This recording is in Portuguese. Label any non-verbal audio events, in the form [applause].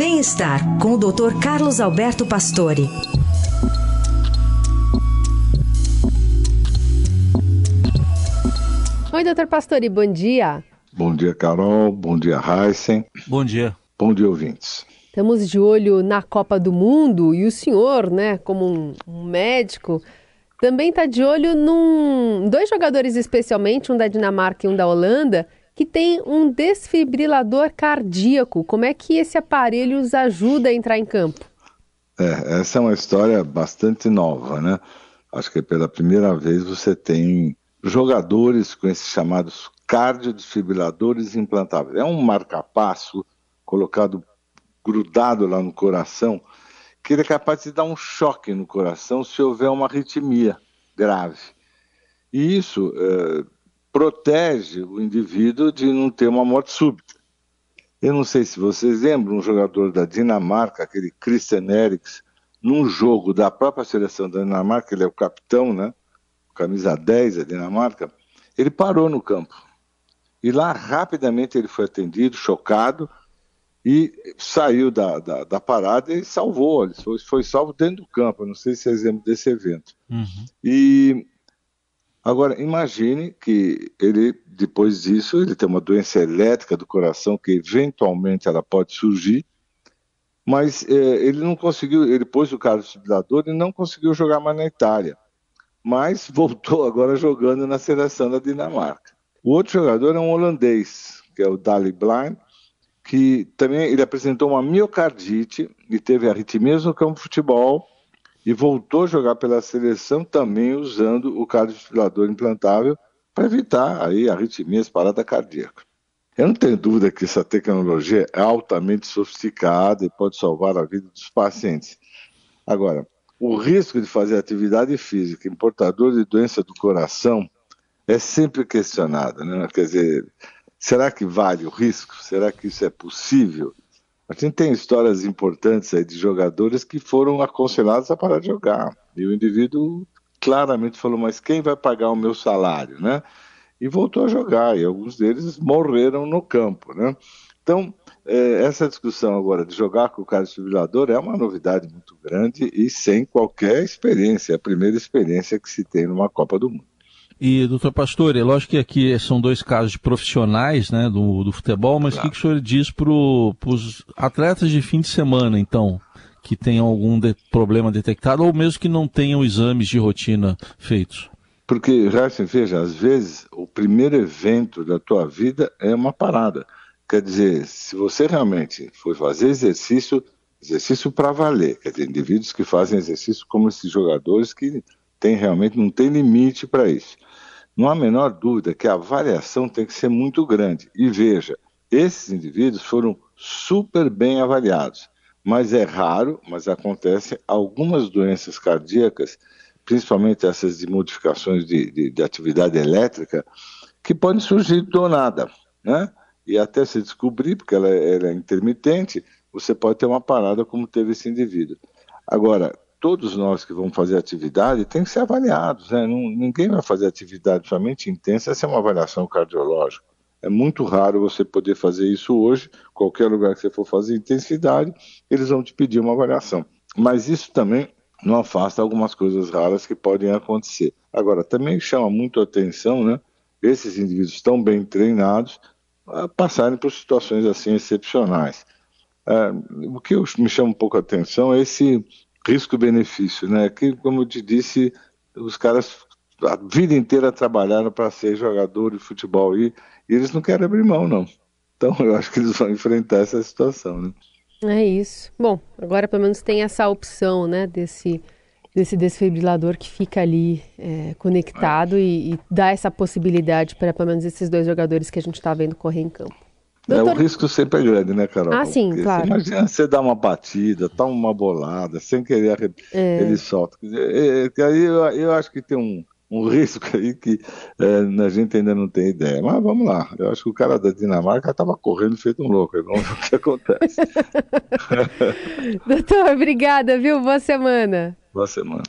Bem-estar com o Dr. Carlos Alberto Pastore. Oi, doutor Pastore, bom dia. Bom dia, Carol. Bom dia, Heisen. Bom dia. Bom dia, ouvintes. Estamos de olho na Copa do Mundo e o senhor, né, como um, médico, também está de olho num dois jogadores especialmente, um da Dinamarca e um da Holanda, que tem um desfibrilador cardíaco. Como é que esse aparelho os ajuda a entrar em campo? É, essa é uma história bastante nova, né? Acho que pela primeira vez você tem jogadores com esses chamados cardiodesfibriladores implantáveis. É um marcapasso colocado grudado lá no coração que ele é capaz de dar um choque no coração se houver uma arritmia grave. E isso é, protege o indivíduo de não ter uma morte súbita. Eu não sei se vocês lembram um jogador da Dinamarca, aquele Christian Eriks, num jogo da própria seleção da Dinamarca, ele é o capitão, né? Camisa 10 da Dinamarca, ele parou no campo. E lá rapidamente ele foi atendido, chocado, e saiu da, da, da parada e salvou. Ele foi, foi salvo dentro do campo. Eu não sei se é exemplo desse evento. Uhum. E Agora, imagine que ele, depois disso, ele tem uma doença elétrica do coração que eventualmente ela pode surgir, mas é, ele não conseguiu, ele pôs o cardiodesfibrilador e não conseguiu jogar mais na Itália, mas [laughs] voltou agora jogando na seleção da Dinamarca. O outro jogador é um holandês, que é o Dali Blind, que também ele apresentou uma miocardite e teve arritmias no campo de futebol, e voltou a jogar pela seleção também usando o cardiodesfibrilador implantável para evitar aí arritmias, parada cardíaca. Eu não tenho dúvida que essa tecnologia é altamente sofisticada e pode salvar a vida dos pacientes. Agora, o risco de fazer atividade física em portador de doença do coração é sempre questionado, né? Quer dizer, será que vale o risco? Será que isso é possível? A gente tem histórias importantes aí de jogadores que foram aconselhados a parar de jogar. E o indivíduo claramente falou: Mas quem vai pagar o meu salário? Né? E voltou a jogar, e alguns deles morreram no campo. Né? Então, é, essa discussão agora de jogar com o cara desfibrilador é uma novidade muito grande e sem qualquer experiência. É a primeira experiência que se tem numa Copa do Mundo. E, doutor Pastor, é lógico que aqui são dois casos de profissionais né, do, do futebol, mas o claro. que, que o senhor diz para os atletas de fim de semana, então, que tenham algum de, problema detectado ou mesmo que não tenham exames de rotina feitos? Porque, Raíssa, veja, às vezes o primeiro evento da tua vida é uma parada. Quer dizer, se você realmente for fazer exercício, exercício para valer, quer dizer, indivíduos que fazem exercício como esses jogadores que tem realmente não tem limite para isso. Não há a menor dúvida que a variação tem que ser muito grande. E veja, esses indivíduos foram super bem avaliados, mas é raro, mas acontece algumas doenças cardíacas, principalmente essas de modificações de, de, de atividade elétrica, que podem surgir do nada, né? E até se descobrir, porque ela, é, ela é intermitente, você pode ter uma parada como teve esse indivíduo. Agora, todos nós que vamos fazer atividade tem que ser avaliados. Né? Ninguém vai fazer atividade somente intensa sem uma avaliação cardiológica. É muito raro você poder fazer isso hoje. Qualquer lugar que você for fazer intensidade, eles vão te pedir uma avaliação. Mas isso também não afasta algumas coisas raras que podem acontecer. Agora, também chama muito atenção, né? Esses indivíduos estão bem treinados a passarem por situações assim excepcionais. É, o que me chama um pouco a atenção é esse risco-benefício, né? Que, como eu te disse, os caras a vida inteira trabalharam para ser jogador de futebol e, e, eles não querem abrir mão, não. Então eu acho que eles vão enfrentar essa situação, né? É isso. Bom, agora pelo menos tem essa opção, né, desse, desse desfibrilador que fica ali é, conectado é. E, e dá essa possibilidade para pelo menos esses dois jogadores que a gente está vendo correr em campo. Doutor... É, o risco sempre é grande, né, Carol? Ah, sim, Porque claro. Imagina você dar uma batida, toma uma bolada, sem querer é. ele solta. É, é, aí eu, eu, acho que tem um, um [laughs] risco aí que é, a gente ainda não tem ideia. Mas vamos lá. Eu acho que o cara da Dinamarca estava correndo feito um louco. Vamos ver o que [laughs] acontece. [laughs] Doutor, obrigada, viu? Boa semana. Boa semana.